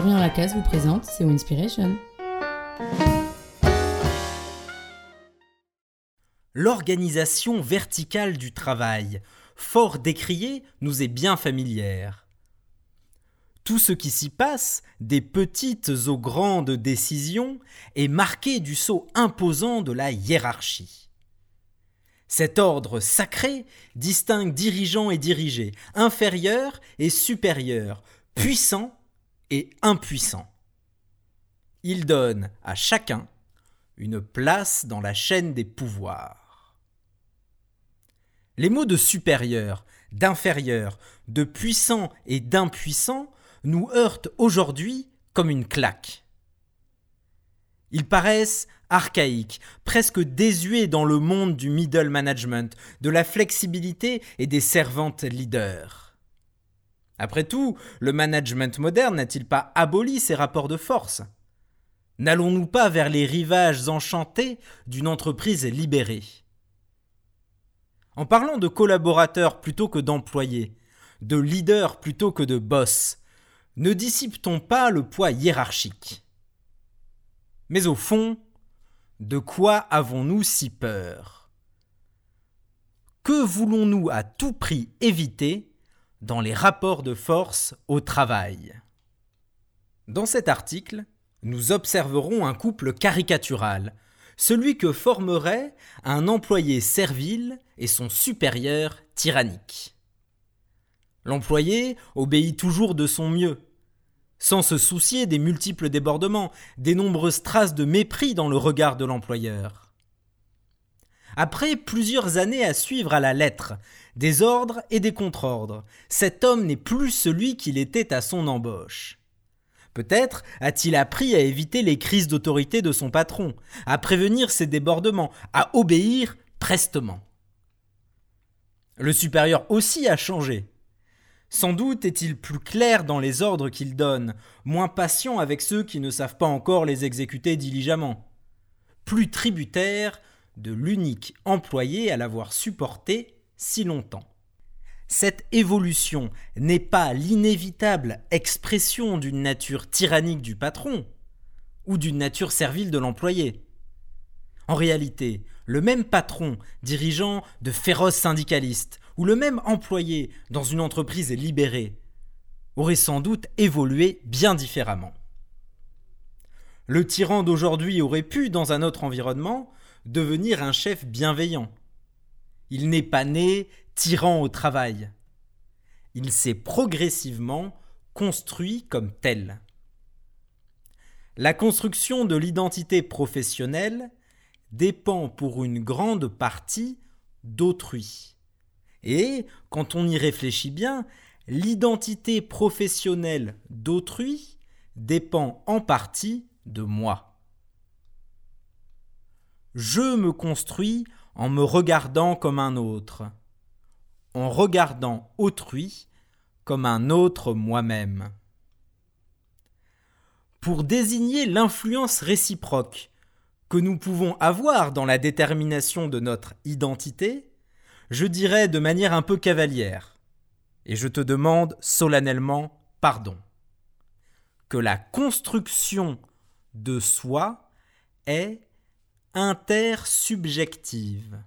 Vous présente Inspiration. L'organisation verticale du travail, fort décriée, nous est bien familière. Tout ce qui s'y passe, des petites aux grandes décisions, est marqué du sceau imposant de la hiérarchie. Cet ordre sacré distingue dirigeants et dirigés, inférieurs et supérieurs, puissants et impuissants. Il donne à chacun une place dans la chaîne des pouvoirs. Les mots de supérieur, d'inférieur, de puissant et d'impuissant nous heurtent aujourd'hui comme une claque. Ils paraissent archaïques, presque désuets dans le monde du middle management, de la flexibilité et des servantes leaders. Après tout, le management moderne n'a-t-il pas aboli ces rapports de force? N'allons-nous pas vers les rivages enchantés d'une entreprise libérée? En parlant de collaborateurs plutôt que d'employés, de leaders plutôt que de boss, ne dissipe-t-on pas le poids hiérarchique. Mais au fond, de quoi avons-nous si peur? Que voulons-nous à tout prix éviter dans les rapports de force au travail Dans cet article, nous observerons un couple caricatural, celui que formerait un employé servile et son supérieur tyrannique. L'employé obéit toujours de son mieux, sans se soucier des multiples débordements, des nombreuses traces de mépris dans le regard de l'employeur. Après plusieurs années à suivre à la lettre, des ordres et des contre-ordres, cet homme n'est plus celui qu'il était à son embauche. Peut-être a-t-il appris à éviter les crises d'autorité de son patron, à prévenir ses débordements, à obéir prestement. Le supérieur aussi a changé. Sans doute est-il plus clair dans les ordres qu'il donne, moins patient avec ceux qui ne savent pas encore les exécuter diligemment, plus tributaire de l'unique employé à l'avoir supporté si longtemps. Cette évolution n'est pas l'inévitable expression d'une nature tyrannique du patron ou d'une nature servile de l'employé. En réalité, le même patron dirigeant de féroces syndicalistes ou le même employé dans une entreprise libérée aurait sans doute évolué bien différemment. Le tyran d'aujourd'hui aurait pu, dans un autre environnement, devenir un chef bienveillant. Il n'est pas né tyran au travail. Il s'est progressivement construit comme tel. La construction de l'identité professionnelle dépend pour une grande partie d'autrui. Et, quand on y réfléchit bien, l'identité professionnelle d'autrui dépend en partie de moi. Je me construis en me regardant comme un autre, en regardant autrui comme un autre moi-même. Pour désigner l'influence réciproque que nous pouvons avoir dans la détermination de notre identité, je dirais de manière un peu cavalière, et je te demande solennellement pardon, que la construction de soi est intersubjective.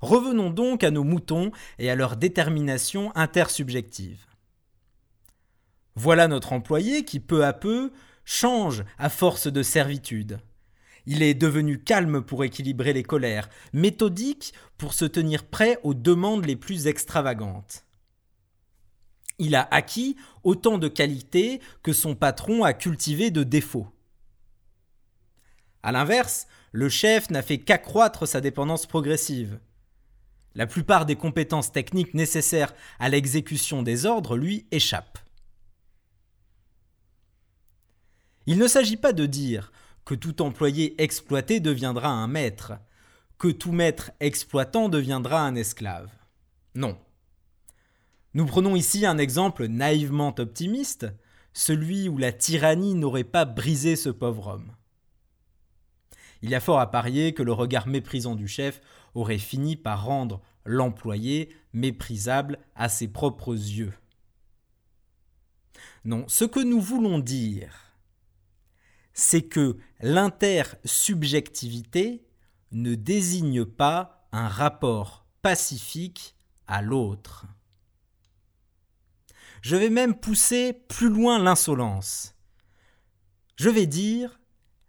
Revenons donc à nos moutons et à leur détermination intersubjective. Voilà notre employé qui peu à peu change à force de servitude. Il est devenu calme pour équilibrer les colères, méthodique pour se tenir prêt aux demandes les plus extravagantes. Il a acquis autant de qualités que son patron a cultivé de défauts. A l'inverse, le chef n'a fait qu'accroître sa dépendance progressive. La plupart des compétences techniques nécessaires à l'exécution des ordres lui échappent. Il ne s'agit pas de dire que tout employé exploité deviendra un maître, que tout maître exploitant deviendra un esclave. Non. Nous prenons ici un exemple naïvement optimiste, celui où la tyrannie n'aurait pas brisé ce pauvre homme. Il y a fort à parier que le regard méprisant du chef aurait fini par rendre l'employé méprisable à ses propres yeux. Non, ce que nous voulons dire, c'est que l'intersubjectivité ne désigne pas un rapport pacifique à l'autre. Je vais même pousser plus loin l'insolence. Je vais dire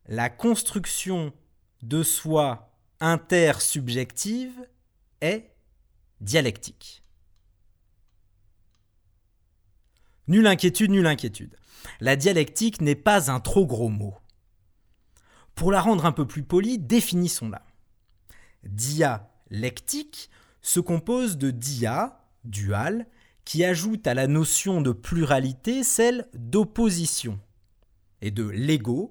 la construction de soi intersubjective est dialectique. Nulle inquiétude, nulle inquiétude. La dialectique n'est pas un trop gros mot. Pour la rendre un peu plus polie, définissons-la. Dialectique se compose de dia, dual, qui ajoute à la notion de pluralité celle d'opposition, et de lego,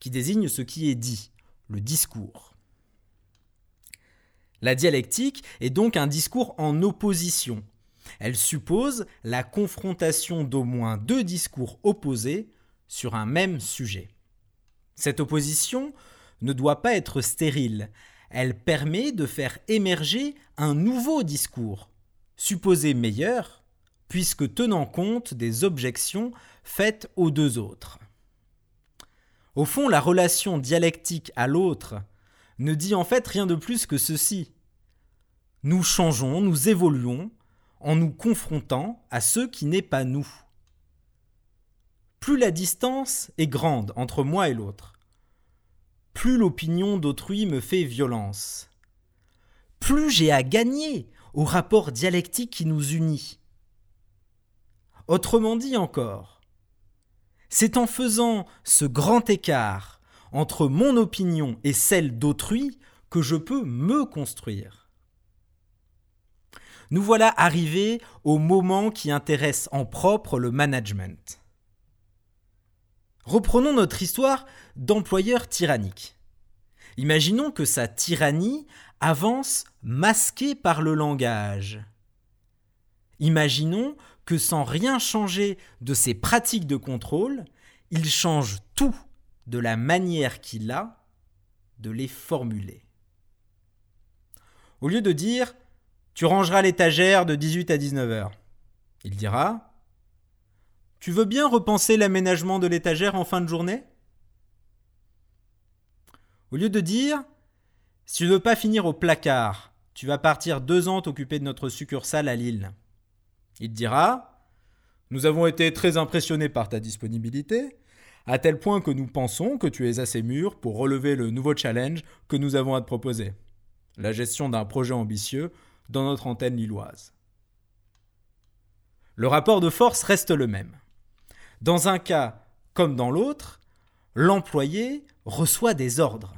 qui désigne ce qui est dit, le discours. La dialectique est donc un discours en opposition. Elle suppose la confrontation d'au moins deux discours opposés sur un même sujet. Cette opposition ne doit pas être stérile, elle permet de faire émerger un nouveau discours, supposé meilleur, puisque tenant compte des objections faites aux deux autres. Au fond, la relation dialectique à l'autre ne dit en fait rien de plus que ceci. Nous changeons, nous évoluons en nous confrontant à ce qui n'est pas nous. Plus la distance est grande entre moi et l'autre, plus l'opinion d'autrui me fait violence, plus j'ai à gagner au rapport dialectique qui nous unit. Autrement dit encore, c'est en faisant ce grand écart entre mon opinion et celle d'autrui que je peux me construire. Nous voilà arrivés au moment qui intéresse en propre le management. Reprenons notre histoire d'employeur tyrannique. Imaginons que sa tyrannie avance masquée par le langage. Imaginons que sans rien changer de ses pratiques de contrôle, il change tout de la manière qu'il a de les formuler. Au lieu de dire Tu rangeras l'étagère de 18 à 19 heures, il dira Tu veux bien repenser l'aménagement de l'étagère en fin de journée? Au lieu de dire Si tu ne veux pas finir au placard, tu vas partir deux ans t'occuper de notre succursale à Lille. Il dira Nous avons été très impressionnés par ta disponibilité, à tel point que nous pensons que tu es assez mûr pour relever le nouveau challenge que nous avons à te proposer la gestion d'un projet ambitieux dans notre antenne lilloise. Le rapport de force reste le même. Dans un cas comme dans l'autre, l'employé reçoit des ordres.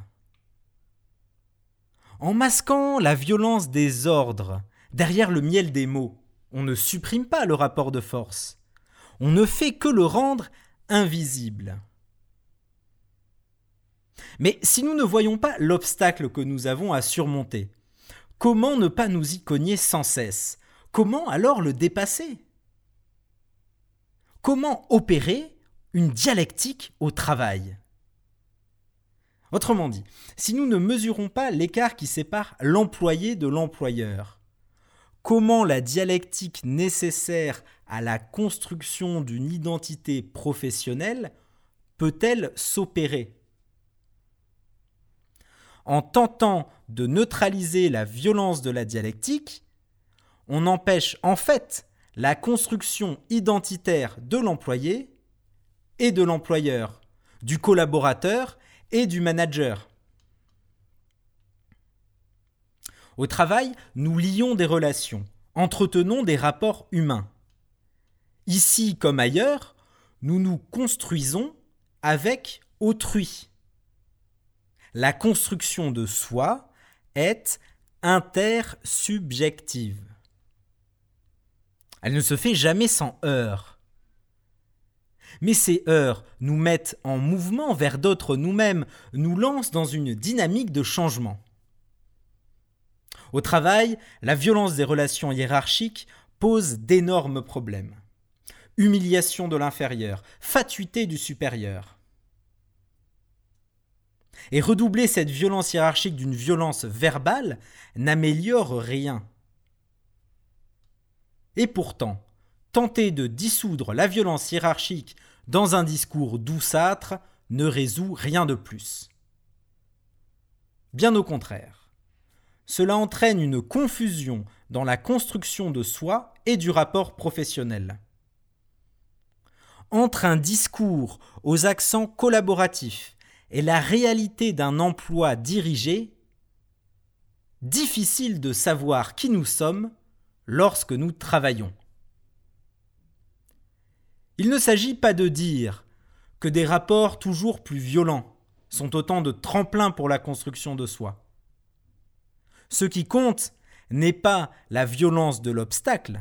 En masquant la violence des ordres derrière le miel des mots, on ne supprime pas le rapport de force. On ne fait que le rendre invisible. Mais si nous ne voyons pas l'obstacle que nous avons à surmonter, comment ne pas nous y cogner sans cesse? Comment alors le dépasser? Comment opérer une dialectique au travail? Autrement dit, si nous ne mesurons pas l'écart qui sépare l'employé de l'employeur, comment la dialectique nécessaire à la construction d'une identité professionnelle peut-elle s'opérer? En tentant de neutraliser la violence de la dialectique, on empêche en fait la construction identitaire de l'employé et de l'employeur, du collaborateur et du manager. Au travail, nous lions des relations, entretenons des rapports humains. Ici comme ailleurs, nous nous construisons avec autrui. La construction de soi est intersubjective. Elle ne se fait jamais sans heurts. Mais ces heurts nous mettent en mouvement vers d'autres nous-mêmes, nous lancent dans une dynamique de changement. Au travail, la violence des relations hiérarchiques pose d'énormes problèmes. Humiliation de l'inférieur, fatuité du supérieur. Et redoubler cette violence hiérarchique d'une violence verbale n'améliore rien. Et pourtant, tenter de dissoudre la violence hiérarchique dans un discours douceâtre ne résout rien de plus. Bien au contraire. Cela entraîne une confusion dans la construction de soi et du rapport professionnel. Entre un discours aux accents collaboratifs et la réalité d'un emploi dirigé, difficile de savoir qui nous sommes lorsque nous travaillons. Il ne s'agit pas de dire que des rapports toujours plus violents sont autant de tremplins pour la construction de soi. Ce qui compte n'est pas la violence de l'obstacle,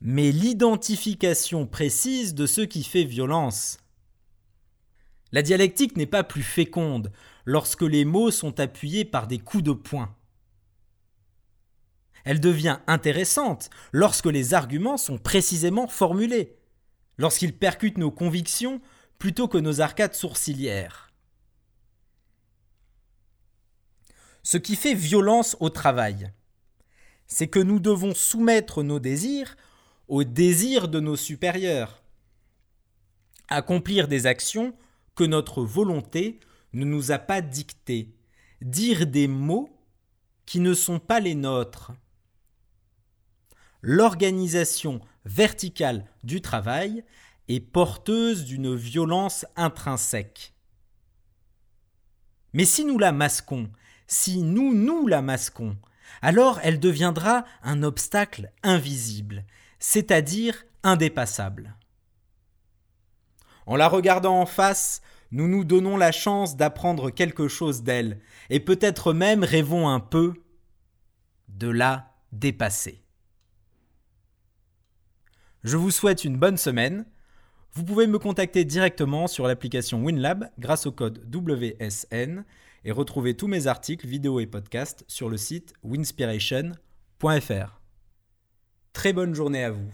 mais l'identification précise de ce qui fait violence. La dialectique n'est pas plus féconde lorsque les mots sont appuyés par des coups de poing. Elle devient intéressante lorsque les arguments sont précisément formulés, lorsqu'ils percutent nos convictions plutôt que nos arcades sourcilières. Ce qui fait violence au travail, c'est que nous devons soumettre nos désirs aux désirs de nos supérieurs, accomplir des actions que notre volonté ne nous a pas dictées, dire des mots qui ne sont pas les nôtres. L'organisation verticale du travail est porteuse d'une violence intrinsèque. Mais si nous la masquons, si nous nous la masquons, alors elle deviendra un obstacle invisible, c'est-à-dire indépassable. En la regardant en face, nous nous donnons la chance d'apprendre quelque chose d'elle, et peut-être même rêvons un peu de la dépasser. Je vous souhaite une bonne semaine. Vous pouvez me contacter directement sur l'application WinLab grâce au code WSN et retrouver tous mes articles, vidéos et podcasts sur le site winspiration.fr. Très bonne journée à vous.